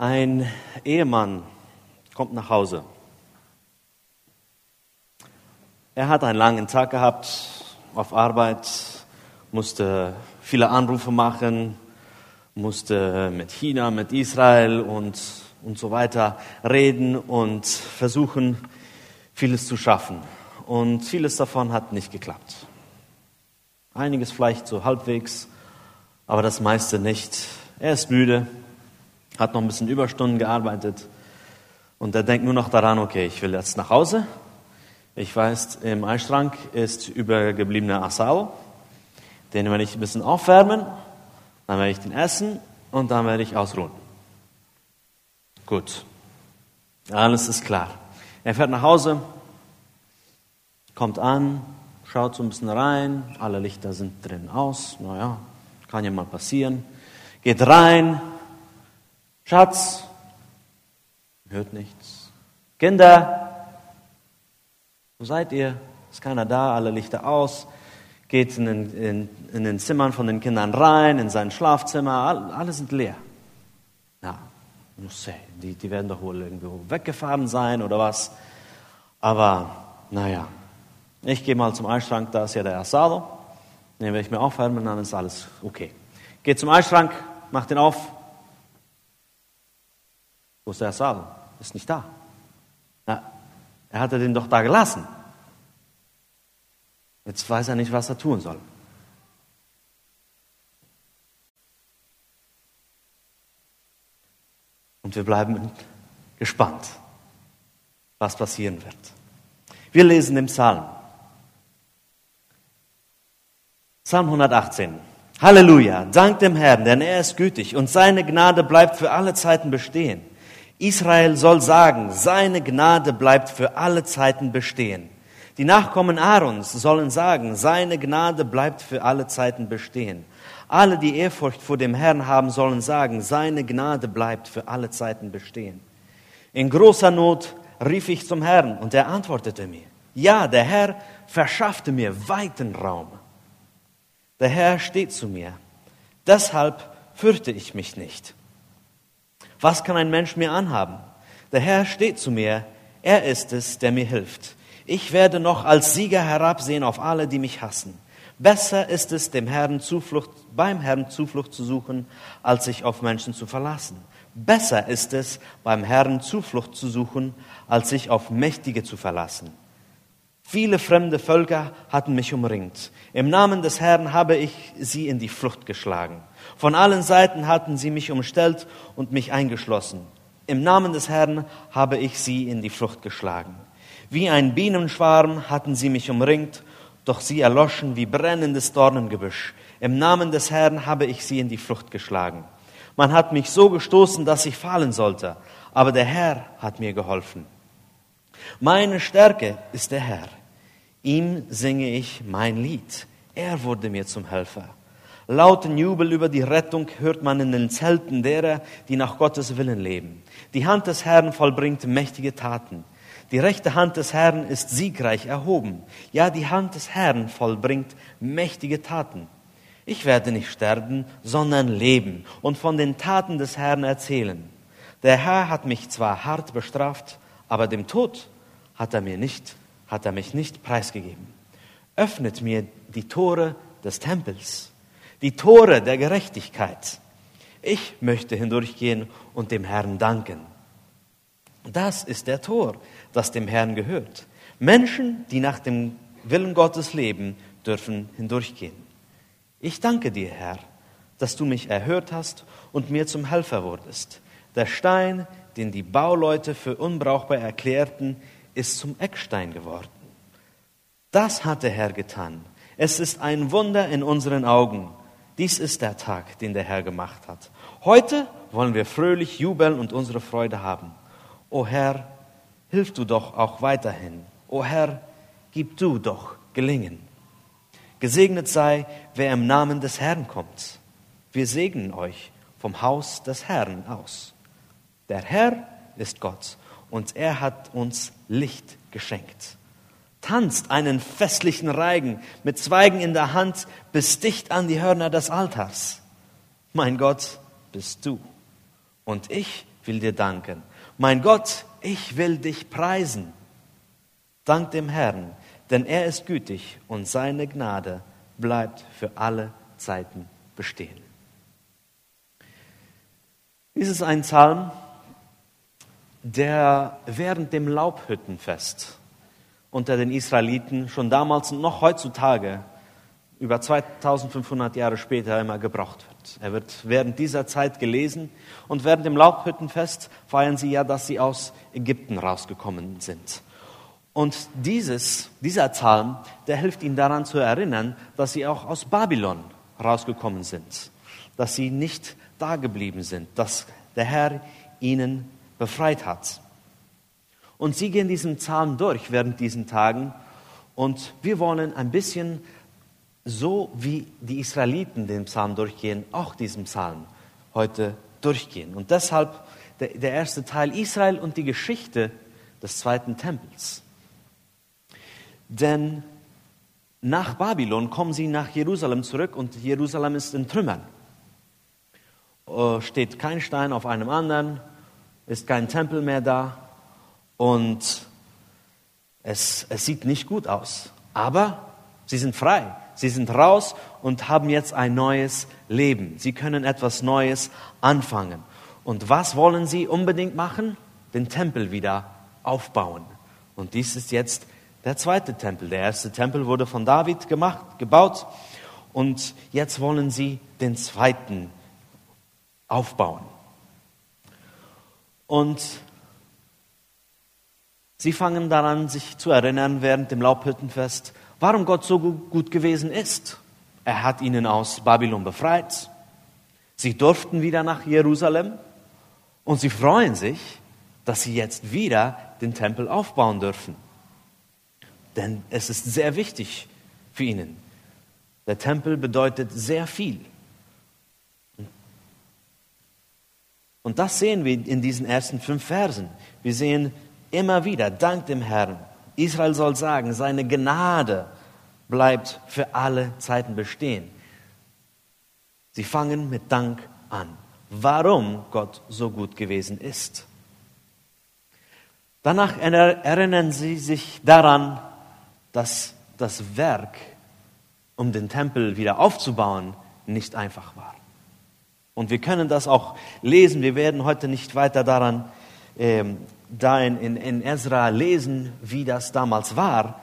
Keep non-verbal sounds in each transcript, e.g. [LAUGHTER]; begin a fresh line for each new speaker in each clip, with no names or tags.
Ein Ehemann kommt nach Hause. Er hat einen langen Tag gehabt auf Arbeit, musste viele Anrufe machen, musste mit China, mit Israel und, und so weiter reden und versuchen, vieles zu schaffen. Und vieles davon hat nicht geklappt. Einiges vielleicht so halbwegs, aber das meiste nicht. Er ist müde, hat noch ein bisschen Überstunden gearbeitet und er denkt nur noch daran, okay, ich will jetzt nach Hause. Ich weiß, im Eisschrank ist übergebliebener Asao. Den werde ich ein bisschen aufwärmen, dann werde ich den essen und dann werde ich ausruhen. Gut, alles ist klar. Er fährt nach Hause, kommt an, schaut so ein bisschen rein, alle Lichter sind drin aus, naja, kann ja mal passieren. Geht rein, Schatz, hört nichts. Kinder, wo seid ihr? Ist keiner da, alle Lichter aus. Geht in den, in, in den Zimmern von den Kindern rein, in sein Schlafzimmer, alle sind leer. Na, muss sehen, die, die werden doch wohl irgendwo weggefahren sein oder was. Aber, naja, ich gehe mal zum Eisschrank, da ist ja der Asado. Den werde ich mir aufwärmen, dann ist alles okay. Geht zum Eisschrank, macht den auf, wo ist der Asado? Ist nicht da. Na, er hatte den doch da gelassen. Jetzt weiß er nicht, was er tun soll. Und wir bleiben gespannt, was passieren wird. Wir lesen im Psalm. Psalm 118. Halleluja, dank dem Herrn, denn er ist gütig und seine Gnade bleibt für alle Zeiten bestehen. Israel soll sagen, seine Gnade bleibt für alle Zeiten bestehen. Die Nachkommen Aarons sollen sagen, seine Gnade bleibt für alle Zeiten bestehen. Alle, die Ehrfurcht vor dem Herrn haben, sollen sagen, seine Gnade bleibt für alle Zeiten bestehen. In großer Not rief ich zum Herrn und er antwortete mir. Ja, der Herr verschaffte mir weiten Raum. Der Herr steht zu mir. Deshalb fürchte ich mich nicht. Was kann ein Mensch mir anhaben? Der Herr steht zu mir, er ist es, der mir hilft. Ich werde noch als Sieger herabsehen auf alle, die mich hassen. Besser ist es, dem Herrn Zuflucht, beim Herrn Zuflucht zu suchen, als sich auf Menschen zu verlassen. Besser ist es, beim Herrn Zuflucht zu suchen, als sich auf Mächtige zu verlassen. Viele fremde Völker hatten mich umringt. Im Namen des Herrn habe ich sie in die Flucht geschlagen. Von allen Seiten hatten sie mich umstellt und mich eingeschlossen. Im Namen des Herrn habe ich sie in die Flucht geschlagen. Wie ein Bienenschwarm hatten sie mich umringt, doch sie erloschen wie brennendes Dornengebüsch. Im Namen des Herrn habe ich sie in die Flucht geschlagen. Man hat mich so gestoßen, dass ich fallen sollte, aber der Herr hat mir geholfen. Meine Stärke ist der Herr. Ihm singe ich mein Lied. Er wurde mir zum Helfer. Lauten Jubel über die Rettung hört man in den Zelten derer, die nach Gottes Willen leben. Die Hand des Herrn vollbringt mächtige Taten. Die rechte Hand des Herrn ist siegreich erhoben. Ja, die Hand des Herrn vollbringt mächtige Taten. Ich werde nicht sterben, sondern leben und von den Taten des Herrn erzählen. Der Herr hat mich zwar hart bestraft, aber dem Tod hat er mir nicht, hat er mich nicht preisgegeben. Öffnet mir die Tore des Tempels die Tore der Gerechtigkeit. Ich möchte hindurchgehen und dem Herrn danken. Das ist der Tor, das dem Herrn gehört. Menschen, die nach dem Willen Gottes leben, dürfen hindurchgehen. Ich danke dir, Herr, dass du mich erhört hast und mir zum Helfer wurdest. Der Stein, den die Bauleute für unbrauchbar erklärten, ist zum Eckstein geworden. Das hat der Herr getan. Es ist ein Wunder in unseren Augen. Dies ist der Tag, den der Herr gemacht hat. Heute wollen wir fröhlich jubeln und unsere Freude haben. O Herr, hilf du doch auch weiterhin. O Herr, gib du doch gelingen. Gesegnet sei, wer im Namen des Herrn kommt. Wir segnen euch vom Haus des Herrn aus. Der Herr ist Gott und er hat uns Licht geschenkt tanzt einen festlichen Reigen mit Zweigen in der Hand bis dicht an die Hörner des Altars. Mein Gott, bist du. Und ich will dir danken. Mein Gott, ich will dich preisen. Dank dem Herrn, denn er ist gütig und seine Gnade bleibt für alle Zeiten bestehen. Dies ist ein Psalm, der während dem Laubhüttenfest unter den Israeliten schon damals und noch heutzutage über 2500 Jahre später immer gebraucht wird. Er wird während dieser Zeit gelesen und während dem Laubhüttenfest feiern sie ja, dass sie aus Ägypten rausgekommen sind. Und dieses, dieser Psalm, der hilft ihnen daran zu erinnern, dass sie auch aus Babylon rausgekommen sind, dass sie nicht da geblieben sind, dass der Herr ihnen befreit hat. Und sie gehen diesen Psalm durch während diesen Tagen und wir wollen ein bisschen so wie die Israeliten den Psalm durchgehen, auch diesen Psalm heute durchgehen. Und deshalb der, der erste Teil Israel und die Geschichte des zweiten Tempels. Denn nach Babylon kommen sie nach Jerusalem zurück und Jerusalem ist in Trümmern. Äh, steht kein Stein auf einem anderen, ist kein Tempel mehr da und es, es sieht nicht gut aus. Aber sie sind frei. Sie sind raus und haben jetzt ein neues Leben. Sie können etwas Neues anfangen. Und was wollen sie unbedingt machen? Den Tempel wieder aufbauen. Und dies ist jetzt der zweite Tempel. Der erste Tempel wurde von David gemacht, gebaut. Und jetzt wollen sie den zweiten aufbauen. Und sie fangen daran, sich zu erinnern während dem Laubhüttenfest, warum Gott so gut gewesen ist. Er hat ihnen aus Babylon befreit. Sie durften wieder nach Jerusalem und sie freuen sich, dass sie jetzt wieder den Tempel aufbauen dürfen. Denn es ist sehr wichtig für ihnen. Der Tempel bedeutet sehr viel. Und das sehen wir in diesen ersten fünf Versen. Wir sehen immer wieder, dank dem Herrn, Israel soll sagen, seine Gnade bleibt für alle Zeiten bestehen. Sie fangen mit Dank an, warum Gott so gut gewesen ist. Danach erinnern sie sich daran, dass das Werk, um den Tempel wieder aufzubauen, nicht einfach war. Und wir können das auch lesen. Wir werden heute nicht weiter daran, ähm, da in, in, in Ezra lesen, wie das damals war.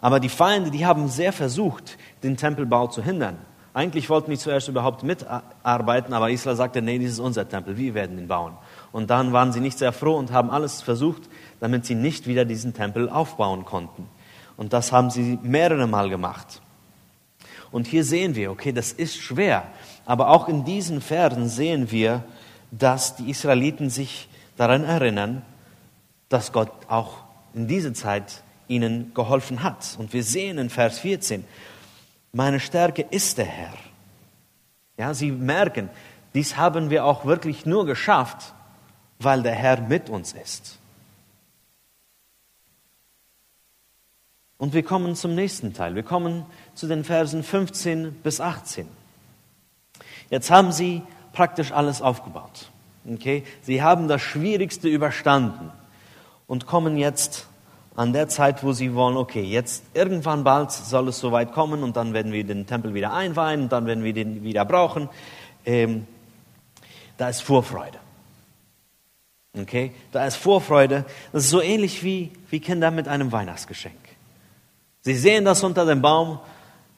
Aber die Feinde, die haben sehr versucht, den Tempelbau zu hindern. Eigentlich wollten die zuerst überhaupt mitarbeiten, aber Israel sagte, nee, dies ist unser Tempel, wir werden ihn bauen. Und dann waren sie nicht sehr froh und haben alles versucht, damit sie nicht wieder diesen Tempel aufbauen konnten. Und das haben sie mehrere Mal gemacht. Und hier sehen wir, okay, das ist schwer. Aber auch in diesen Versen sehen wir, dass die Israeliten sich daran erinnern, dass Gott auch in dieser Zeit ihnen geholfen hat. Und wir sehen in Vers 14, meine Stärke ist der Herr. Ja, sie merken, dies haben wir auch wirklich nur geschafft, weil der Herr mit uns ist. Und wir kommen zum nächsten Teil. Wir kommen zu den Versen 15 bis 18. Jetzt haben sie praktisch alles aufgebaut. Okay? Sie haben das Schwierigste überstanden und kommen jetzt an der Zeit, wo sie wollen, okay, jetzt irgendwann bald soll es soweit kommen und dann werden wir den Tempel wieder einweihen und dann werden wir den wieder brauchen. Ähm, da ist Vorfreude. Okay? Da ist Vorfreude. Das ist so ähnlich wie, wie Kinder mit einem Weihnachtsgeschenk. Sie sehen das unter dem Baum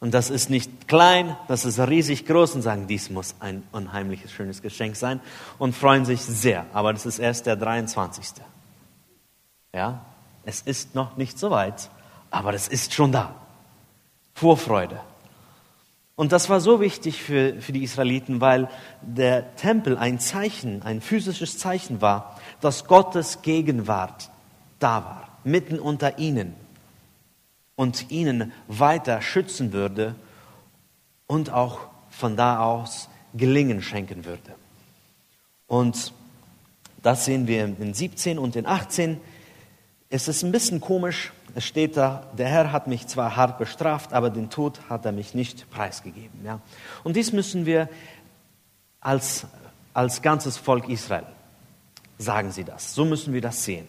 und das ist nicht klein, das ist riesig groß und sagen, dies muss ein unheimliches, schönes Geschenk sein und freuen sich sehr. Aber das ist erst der 23. Ja? Es ist noch nicht so weit, aber es ist schon da. Vorfreude. Und das war so wichtig für, für die Israeliten, weil der Tempel ein Zeichen, ein physisches Zeichen war, dass Gottes Gegenwart da war, mitten unter ihnen und ihnen weiter schützen würde und auch von da aus Gelingen schenken würde. Und das sehen wir in 17 und in 18 es ist ein bisschen komisch. Es steht da, der Herr hat mich zwar hart bestraft, aber den Tod hat er mich nicht preisgegeben. Ja? Und dies müssen wir als, als ganzes Volk Israel sagen sie das. So müssen wir das sehen.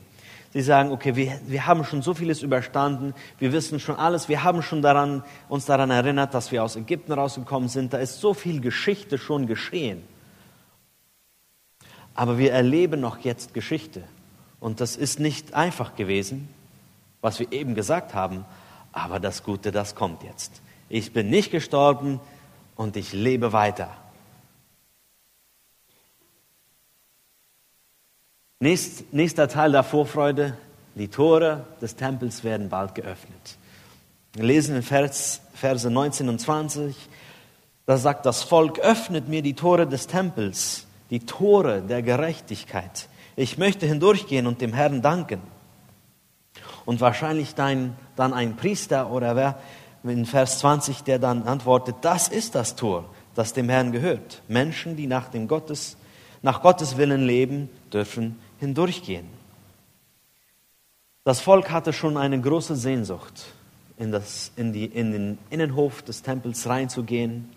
Sie sagen, okay, wir, wir haben schon so vieles überstanden, wir wissen schon alles, wir haben schon daran, uns daran erinnert, dass wir aus Ägypten rausgekommen sind, da ist so viel Geschichte schon geschehen. Aber wir erleben noch jetzt Geschichte. Und das ist nicht einfach gewesen, was wir eben gesagt haben, aber das Gute, das kommt jetzt. Ich bin nicht gestorben und ich lebe weiter. Nächst, nächster Teil der Vorfreude, die Tore des Tempels werden bald geöffnet. Wir lesen in Vers, Verse 19 und 20, da sagt das Volk, öffnet mir die Tore des Tempels, die Tore der Gerechtigkeit. Ich möchte hindurchgehen und dem Herrn danken. Und wahrscheinlich dein, dann ein Priester oder wer in Vers 20, der dann antwortet, das ist das Tor, das dem Herrn gehört. Menschen, die nach, dem Gottes, nach Gottes Willen leben, dürfen hindurchgehen. Das Volk hatte schon eine große Sehnsucht, in, das, in, die, in den Innenhof des Tempels reinzugehen,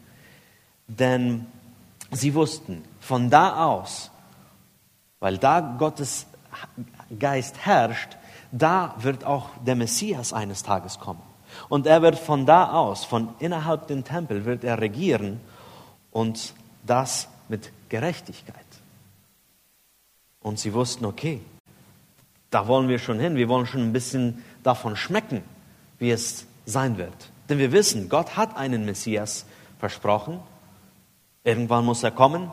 denn sie wussten, von da aus, weil da Gottes Geist herrscht, da wird auch der Messias eines Tages kommen. Und er wird von da aus, von innerhalb den Tempel, wird er regieren und das mit Gerechtigkeit. Und sie wussten, okay, da wollen wir schon hin, wir wollen schon ein bisschen davon schmecken, wie es sein wird. Denn wir wissen, Gott hat einen Messias versprochen. Irgendwann muss er kommen.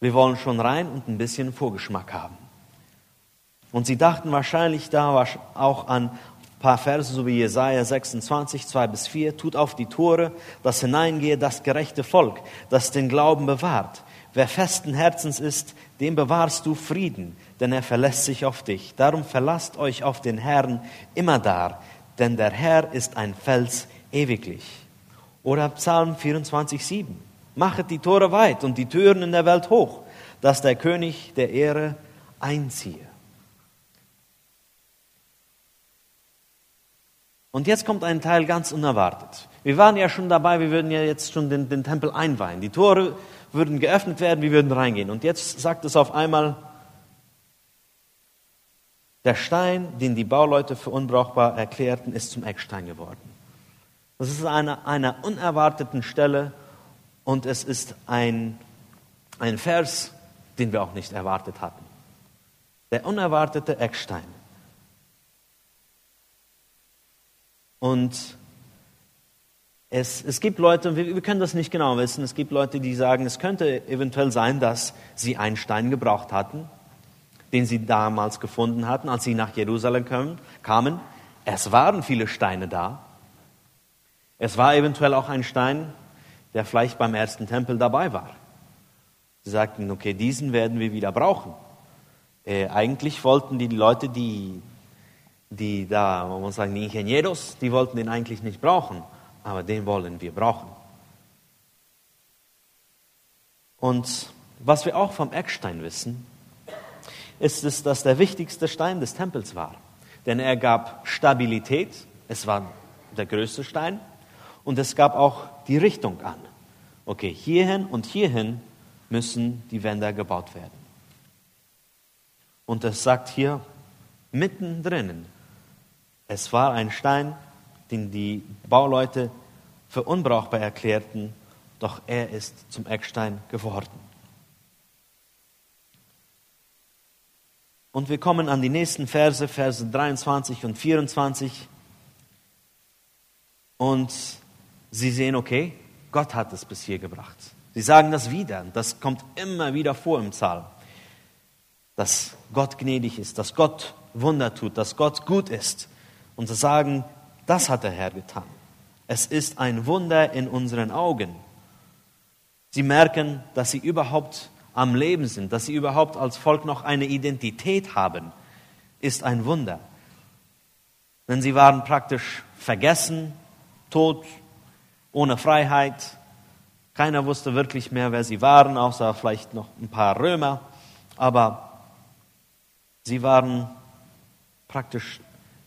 Wir wollen schon rein und ein bisschen Vorgeschmack haben. Und sie dachten wahrscheinlich da auch an ein paar Verse, so wie Jesaja 26, 2 bis 4. Tut auf die Tore, dass hineingehe das gerechte Volk, das den Glauben bewahrt. Wer festen Herzens ist, dem bewahrst du Frieden, denn er verlässt sich auf dich. Darum verlasst euch auf den Herrn immer da, denn der Herr ist ein Fels ewiglich. Oder Psalm 24, 7. Machet die Tore weit und die Türen in der Welt hoch, dass der König der Ehre einziehe. Und jetzt kommt ein Teil ganz unerwartet. Wir waren ja schon dabei, wir würden ja jetzt schon den, den Tempel einweihen. Die Tore würden geöffnet werden, wir würden reingehen. Und jetzt sagt es auf einmal, der Stein, den die Bauleute für unbrauchbar erklärten, ist zum Eckstein geworden. Das ist eine, einer unerwarteten Stelle und es ist ein, ein Vers, den wir auch nicht erwartet hatten. Der unerwartete Eckstein. Und es, es gibt Leute, wir, wir können das nicht genau wissen, es gibt Leute, die sagen, es könnte eventuell sein, dass sie einen Stein gebraucht hatten, den sie damals gefunden hatten, als sie nach Jerusalem kamen. Es waren viele Steine da. Es war eventuell auch ein Stein, der vielleicht beim ersten Tempel dabei war. Sie sagten, okay, diesen werden wir wieder brauchen. Äh, eigentlich wollten die Leute, die, die da, man muss sagen, die Ingenieros, die wollten den eigentlich nicht brauchen aber den wollen wir brauchen. Und was wir auch vom Eckstein wissen, ist es, dass der wichtigste Stein des Tempels war. Denn er gab Stabilität, es war der größte Stein, und es gab auch die Richtung an. Okay, hierhin und hierhin müssen die Wände gebaut werden. Und es sagt hier mittendrin, es war ein Stein, den die Bauleute für unbrauchbar erklärten, doch er ist zum Eckstein geworden. Und wir kommen an die nächsten Verse, Verse 23 und 24. Und sie sehen, okay, Gott hat es bis hier gebracht. Sie sagen das wieder. Das kommt immer wieder vor im Psalm. Dass Gott gnädig ist, dass Gott Wunder tut, dass Gott gut ist. Und sie sagen, das hat der Herr getan. Es ist ein Wunder in unseren Augen. Sie merken, dass sie überhaupt am Leben sind, dass sie überhaupt als Volk noch eine Identität haben, ist ein Wunder. Denn sie waren praktisch vergessen, tot, ohne Freiheit. Keiner wusste wirklich mehr, wer sie waren, außer vielleicht noch ein paar Römer. Aber sie waren praktisch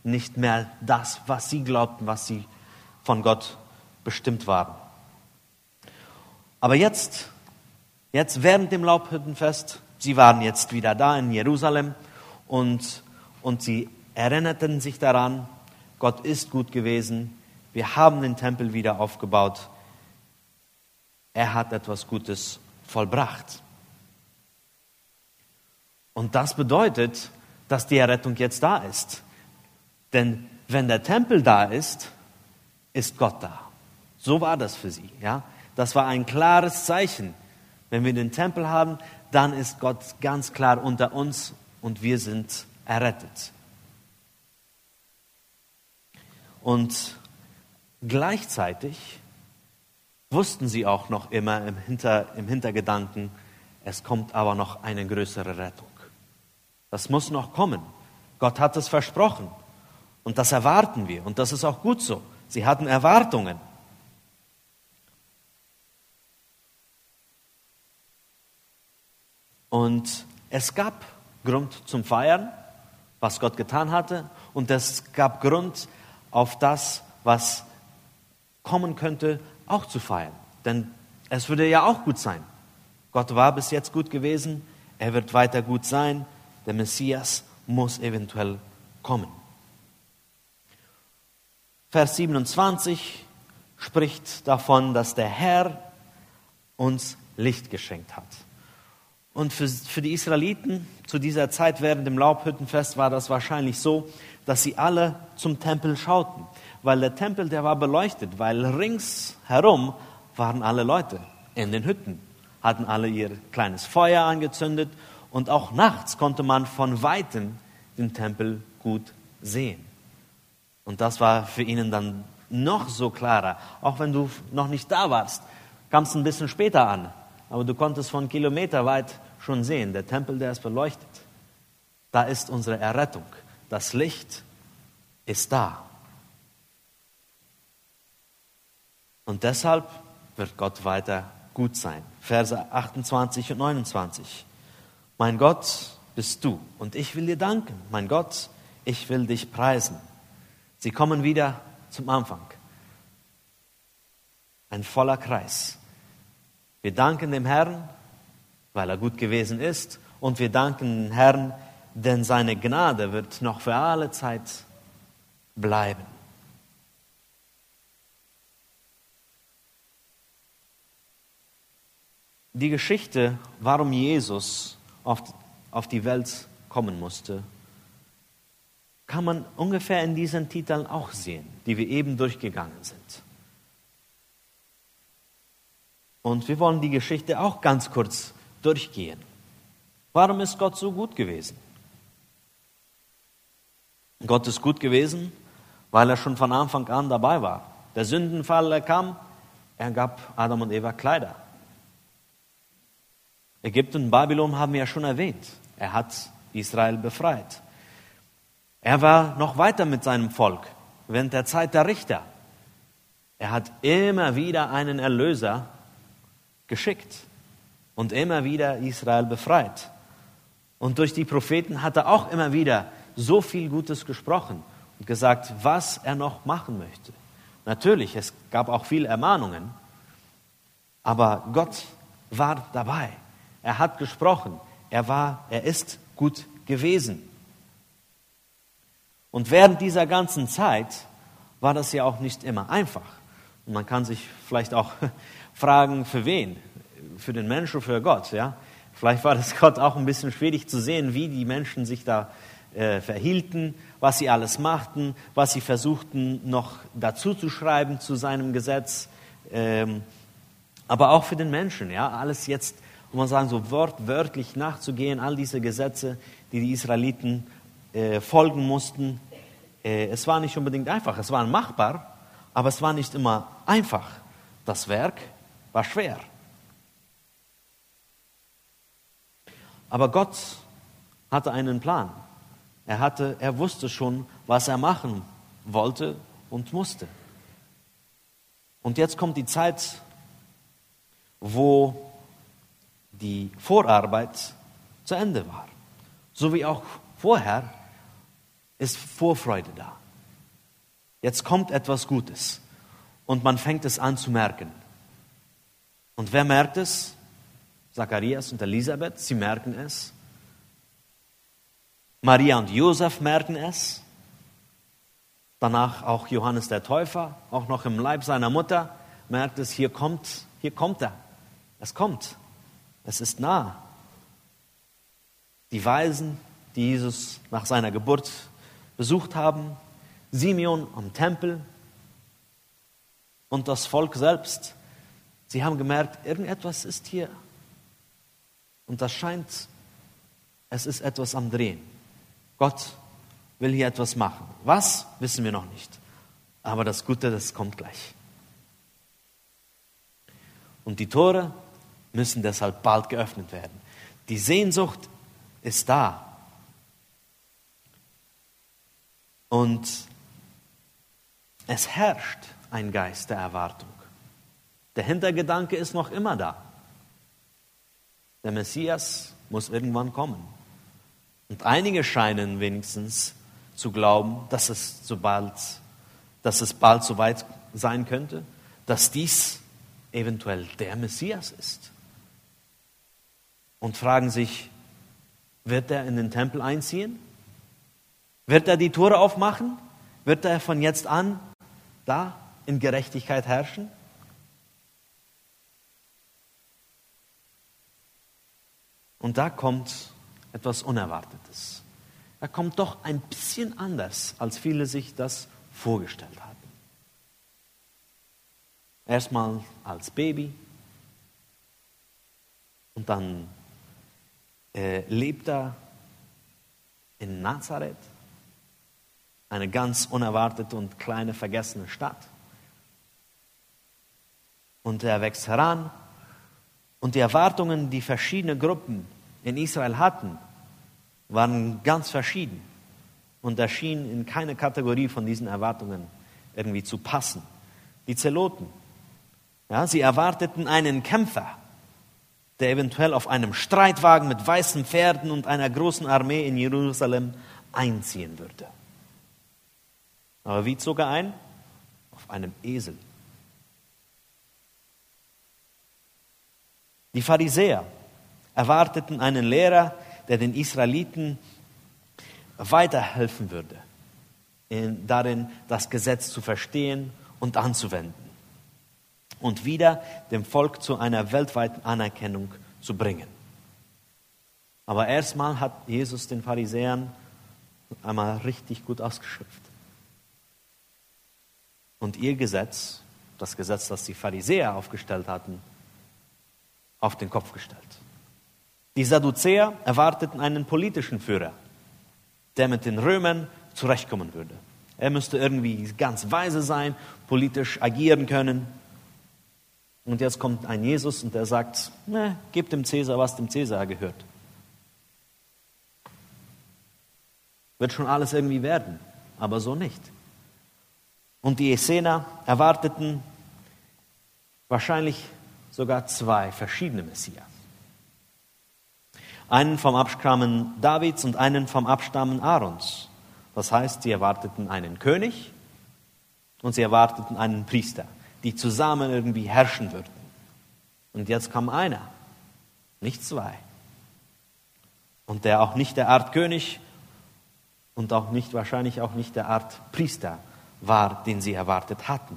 nicht mehr das, was sie glaubten, was sie von Gott bestimmt waren. Aber jetzt, jetzt während dem Laubhüttenfest sie waren jetzt wieder da in Jerusalem und, und sie erinnerten sich daran, Gott ist gut gewesen, wir haben den Tempel wieder aufgebaut, er hat etwas Gutes vollbracht. Und das bedeutet, dass die Errettung jetzt da ist. Denn wenn der Tempel da ist, ist Gott da. So war das für sie. Ja? Das war ein klares Zeichen. Wenn wir den Tempel haben, dann ist Gott ganz klar unter uns und wir sind errettet. Und gleichzeitig wussten sie auch noch immer im, Hinter, im Hintergedanken, es kommt aber noch eine größere Rettung. Das muss noch kommen. Gott hat es versprochen. Und das erwarten wir. Und das ist auch gut so. Sie hatten Erwartungen. Und es gab Grund zum Feiern, was Gott getan hatte. Und es gab Grund auf das, was kommen könnte, auch zu feiern. Denn es würde ja auch gut sein. Gott war bis jetzt gut gewesen, er wird weiter gut sein, der Messias muss eventuell kommen. Vers 27 spricht davon, dass der Herr uns Licht geschenkt hat. Und für, für die Israeliten zu dieser Zeit während dem Laubhüttenfest war das wahrscheinlich so, dass sie alle zum Tempel schauten, weil der Tempel, der war beleuchtet, weil ringsherum waren alle Leute in den Hütten, hatten alle ihr kleines Feuer angezündet und auch nachts konnte man von weitem den Tempel gut sehen. Und das war für ihnen dann noch so klarer. Auch wenn du noch nicht da warst, kam es ein bisschen später an. Aber du konntest von Kilometer weit schon sehen, der Tempel, der ist beleuchtet. Da ist unsere Errettung. Das Licht ist da. Und deshalb wird Gott weiter gut sein. Verse 28 und 29. Mein Gott bist du und ich will dir danken. Mein Gott, ich will dich preisen. Sie kommen wieder zum Anfang. Ein voller Kreis. Wir danken dem Herrn, weil er gut gewesen ist, und wir danken dem Herrn, denn seine Gnade wird noch für alle Zeit bleiben. Die Geschichte, warum Jesus auf, auf die Welt kommen musste, kann man ungefähr in diesen Titeln auch sehen, die wir eben durchgegangen sind. Und wir wollen die Geschichte auch ganz kurz durchgehen. Warum ist Gott so gut gewesen? Gott ist gut gewesen, weil er schon von Anfang an dabei war. Der Sündenfall kam, er gab Adam und Eva Kleider. Ägypten und Babylon haben wir ja schon erwähnt. Er hat Israel befreit. Er war noch weiter mit seinem Volk während der Zeit der Richter. Er hat immer wieder einen Erlöser geschickt und immer wieder Israel befreit. Und durch die Propheten hat er auch immer wieder so viel Gutes gesprochen und gesagt, was er noch machen möchte. Natürlich, es gab auch viele Ermahnungen, aber Gott war dabei. Er hat gesprochen. Er war, er ist gut gewesen. Und während dieser ganzen Zeit war das ja auch nicht immer einfach. Und man kann sich vielleicht auch [LAUGHS] fragen, für wen? Für den Menschen oder für Gott, ja? Vielleicht war das [LAUGHS] Gott auch ein bisschen schwierig zu sehen, wie die Menschen sich da äh, verhielten, was sie alles machten, was sie versuchten noch dazu zu schreiben zu seinem Gesetz. Ähm, aber auch für den Menschen, ja, alles jetzt um man sagen, so wortwörtlich nachzugehen, all diese Gesetze, die die Israeliten äh, folgen mussten. Äh, es war nicht unbedingt einfach, es war machbar, aber es war nicht immer einfach. Das Werk war schwer. Aber Gott hatte einen Plan. Er, hatte, er wusste schon, was er machen wollte und musste. Und jetzt kommt die Zeit, wo die Vorarbeit zu Ende war. So wie auch vorher ist Vorfreude da. Jetzt kommt etwas Gutes und man fängt es an zu merken. Und wer merkt es? Zacharias und Elisabeth, sie merken es. Maria und Josef merken es. Danach auch Johannes der Täufer, auch noch im Leib seiner Mutter, merkt es, hier kommt, hier kommt er. Es kommt. Es ist nah. Die Weisen, die Jesus nach seiner Geburt besucht haben, Simeon am Tempel und das Volk selbst, sie haben gemerkt, irgendetwas ist hier. Und das scheint, es ist etwas am Drehen. Gott will hier etwas machen. Was, wissen wir noch nicht. Aber das Gute, das kommt gleich. Und die Tore müssen deshalb bald geöffnet werden. Die Sehnsucht ist da. Und es herrscht ein Geist der Erwartung. Der Hintergedanke ist noch immer da. Der Messias muss irgendwann kommen. Und einige scheinen wenigstens zu glauben, dass es, so bald, dass es bald so weit sein könnte, dass dies eventuell der Messias ist. Und fragen sich, wird er in den Tempel einziehen? Wird er die Tore aufmachen? Wird er von jetzt an da in Gerechtigkeit herrschen? Und da kommt etwas Unerwartetes. Er kommt doch ein bisschen anders, als viele sich das vorgestellt hatten. Erstmal als Baby und dann äh, lebt er in Nazareth, eine ganz unerwartete und kleine vergessene Stadt. Und er wächst heran und die Erwartungen, die verschiedene Gruppen in Israel hatten, waren ganz verschieden und er schien in keine Kategorie von diesen Erwartungen irgendwie zu passen. Die Zeloten, ja, sie erwarteten einen Kämpfer, der eventuell auf einem Streitwagen mit weißen Pferden und einer großen Armee in Jerusalem einziehen würde. Aber wie zog er ein? Auf einem Esel. Die Pharisäer erwarteten einen Lehrer, der den Israeliten weiterhelfen würde, in, darin das Gesetz zu verstehen und anzuwenden und wieder dem Volk zu einer weltweiten Anerkennung zu bringen. Aber erstmal hat Jesus den Pharisäern einmal richtig gut ausgeschöpft. Und ihr Gesetz, das Gesetz, das die Pharisäer aufgestellt hatten, auf den Kopf gestellt. Die Sadduzäer erwarteten einen politischen Führer, der mit den Römern zurechtkommen würde. Er müsste irgendwie ganz weise sein, politisch agieren können. Und jetzt kommt ein Jesus und der sagt, ne, gebt dem Cäsar, was dem Cäsar gehört. Wird schon alles irgendwie werden, aber so nicht. Und die Essener erwarteten wahrscheinlich sogar zwei verschiedene Messias. Einen vom Abstammen Davids und einen vom Abstammen Aarons. Das heißt, sie erwarteten einen König und sie erwarteten einen Priester die zusammen irgendwie herrschen würden. Und jetzt kam einer, nicht zwei. Und der auch nicht der Art König und auch nicht, wahrscheinlich auch nicht der Art Priester war, den sie erwartet hatten.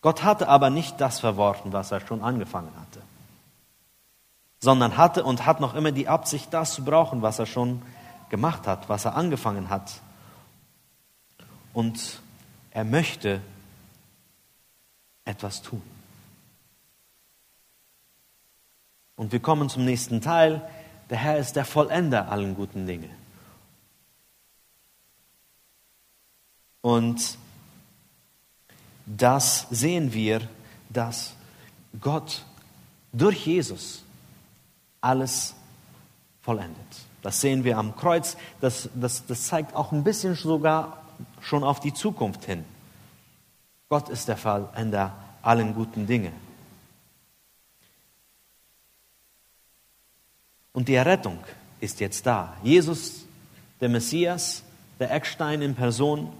Gott hatte aber nicht das verworfen, was er schon angefangen hatte, sondern hatte und hat noch immer die Absicht, das zu brauchen, was er schon gemacht hat, was er angefangen hat. Und er möchte etwas tun. Und wir kommen zum nächsten Teil. Der Herr ist der Vollender allen guten Dinge. Und das sehen wir, dass Gott durch Jesus alles vollendet. Das sehen wir am Kreuz. Das, das, das zeigt auch ein bisschen sogar schon auf die Zukunft hin. Gott ist der Vollender allen guten Dinge. Und die Errettung ist jetzt da. Jesus, der Messias, der Eckstein in Person,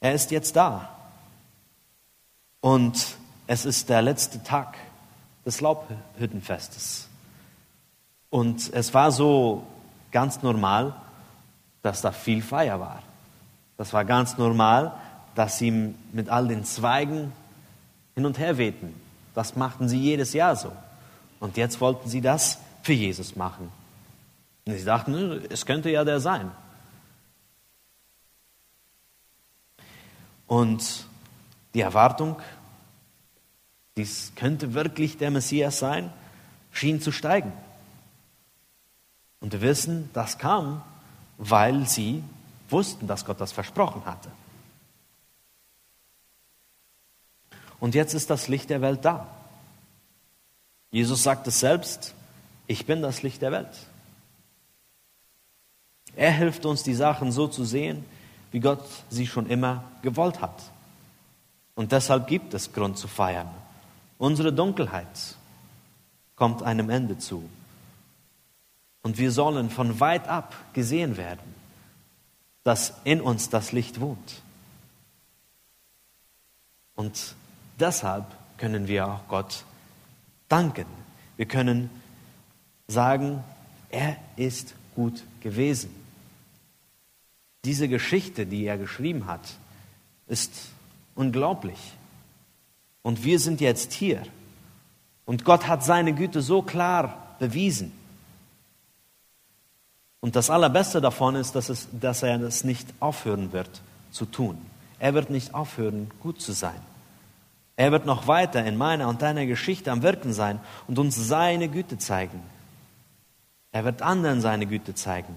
er ist jetzt da. Und es ist der letzte Tag des Laubhüttenfestes. Und es war so ganz normal, dass da viel Feier war. Das war ganz normal, dass sie mit all den Zweigen hin und her wehten. Das machten sie jedes Jahr so. Und jetzt wollten sie das für Jesus machen. Und sie dachten, es könnte ja der sein. Und die Erwartung, dies könnte wirklich der Messias sein, schien zu steigen. Und wir wissen, das kam, weil sie wussten, dass Gott das versprochen hatte. Und jetzt ist das Licht der Welt da. Jesus sagt es selbst, ich bin das Licht der Welt. Er hilft uns, die Sachen so zu sehen, wie Gott sie schon immer gewollt hat. Und deshalb gibt es Grund zu feiern. Unsere Dunkelheit kommt einem Ende zu. Und wir sollen von weit ab gesehen werden, dass in uns das Licht wohnt. Und deshalb können wir auch Gott danken. Wir können sagen, er ist gut gewesen. Diese Geschichte, die er geschrieben hat, ist unglaublich. Und wir sind jetzt hier. Und Gott hat seine Güte so klar bewiesen. Und das Allerbeste davon ist, dass, es, dass er es nicht aufhören wird zu tun. Er wird nicht aufhören, gut zu sein. Er wird noch weiter in meiner und deiner Geschichte am Wirken sein und uns seine Güte zeigen. Er wird anderen seine Güte zeigen.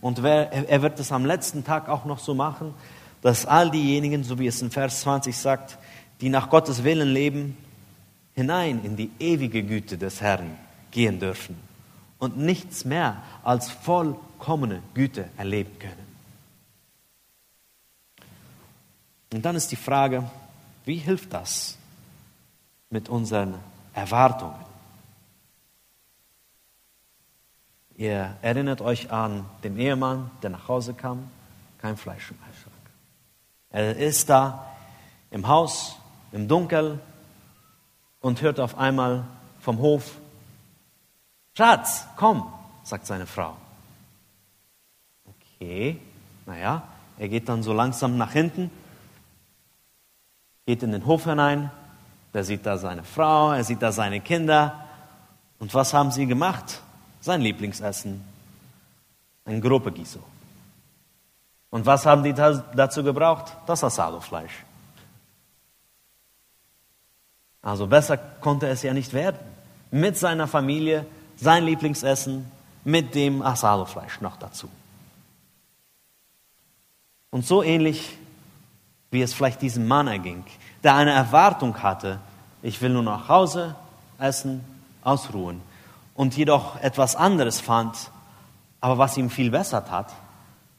Und er wird es am letzten Tag auch noch so machen, dass all diejenigen, so wie es in Vers 20 sagt, die nach Gottes Willen leben, hinein in die ewige Güte des Herrn gehen dürfen und nichts mehr als vollkommene Güte erleben können. Und dann ist die Frage, wie hilft das mit unseren Erwartungen? Ihr erinnert euch an den Ehemann, der nach Hause kam, kein Fleisch im Eisschrank. Er ist da im Haus, im Dunkel und hört auf einmal vom Hof, Schatz, komm, sagt seine Frau. Okay, naja, er geht dann so langsam nach hinten geht in den Hof hinein, da sieht da seine Frau, er sieht da seine Kinder. Und was haben sie gemacht? Sein Lieblingsessen, ein Gruppegießo. Und was haben die dazu gebraucht? Das Asado-Fleisch. Also besser konnte es ja nicht werden. Mit seiner Familie, sein Lieblingsessen, mit dem Asado-Fleisch noch dazu. Und so ähnlich wie es vielleicht diesem Mann erging, der eine Erwartung hatte, ich will nur nach Hause essen, ausruhen, und jedoch etwas anderes fand, aber was ihm viel besser tat.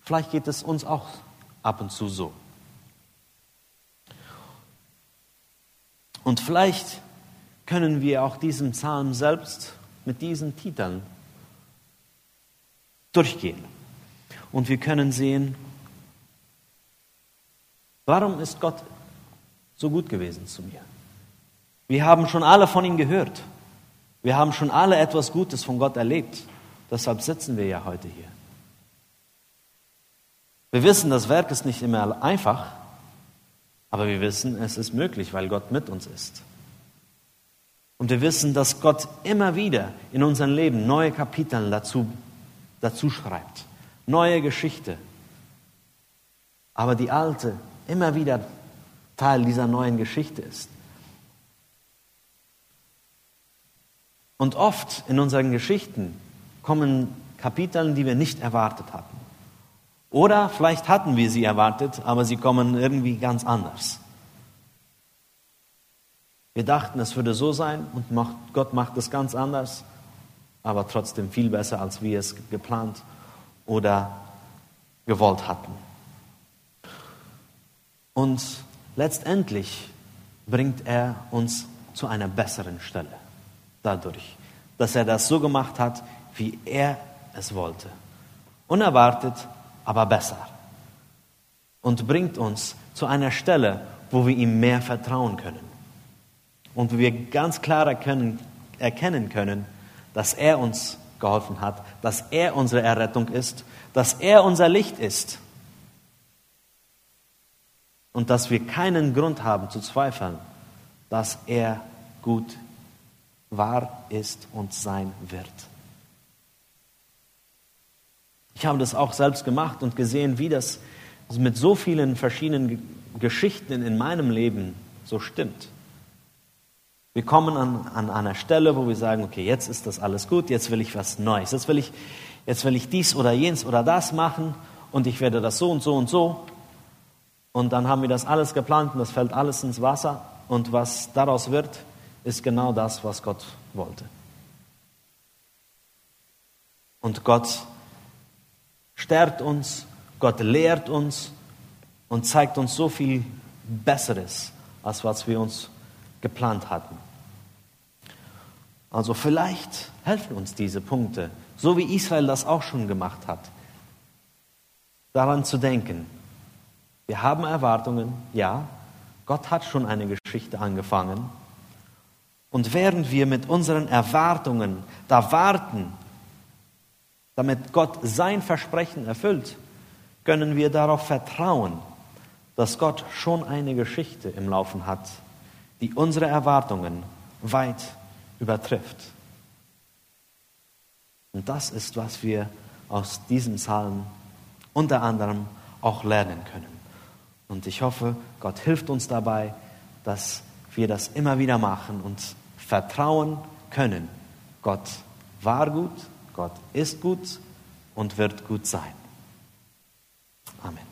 Vielleicht geht es uns auch ab und zu so. Und vielleicht können wir auch diesen Psalm selbst mit diesen Titeln durchgehen. Und wir können sehen, Warum ist Gott so gut gewesen zu mir? Wir haben schon alle von ihm gehört. Wir haben schon alle etwas Gutes von Gott erlebt. Deshalb sitzen wir ja heute hier. Wir wissen, das Werk ist nicht immer einfach, aber wir wissen, es ist möglich, weil Gott mit uns ist. Und wir wissen, dass Gott immer wieder in unserem Leben neue Kapitel dazu, dazu schreibt, neue Geschichte. Aber die alte immer wieder Teil dieser neuen Geschichte ist. Und oft in unseren Geschichten kommen Kapitel, die wir nicht erwartet hatten. Oder vielleicht hatten wir sie erwartet, aber sie kommen irgendwie ganz anders. Wir dachten, es würde so sein und Gott macht es ganz anders, aber trotzdem viel besser, als wir es geplant oder gewollt hatten. Und letztendlich bringt er uns zu einer besseren Stelle dadurch, dass er das so gemacht hat, wie er es wollte. Unerwartet, aber besser. Und bringt uns zu einer Stelle, wo wir ihm mehr vertrauen können. und wir ganz klar erkennen, erkennen können, dass er uns geholfen hat, dass er unsere Errettung ist, dass er unser Licht ist und dass wir keinen Grund haben zu zweifeln, dass er gut war, ist und sein wird. Ich habe das auch selbst gemacht und gesehen, wie das mit so vielen verschiedenen Geschichten in meinem Leben so stimmt. Wir kommen an, an einer Stelle, wo wir sagen, okay, jetzt ist das alles gut, jetzt will ich was Neues, jetzt will ich, jetzt will ich dies oder jenes oder das machen und ich werde das so und so und so. Und dann haben wir das alles geplant und das fällt alles ins Wasser und was daraus wird, ist genau das, was Gott wollte. Und Gott stärkt uns, Gott lehrt uns und zeigt uns so viel Besseres, als was wir uns geplant hatten. Also vielleicht helfen uns diese Punkte, so wie Israel das auch schon gemacht hat, daran zu denken. Wir haben Erwartungen, ja, Gott hat schon eine Geschichte angefangen. Und während wir mit unseren Erwartungen da warten, damit Gott sein Versprechen erfüllt, können wir darauf vertrauen, dass Gott schon eine Geschichte im Laufen hat, die unsere Erwartungen weit übertrifft. Und das ist, was wir aus diesem Psalm unter anderem auch lernen können. Und ich hoffe, Gott hilft uns dabei, dass wir das immer wieder machen und vertrauen können. Gott war gut, Gott ist gut und wird gut sein. Amen.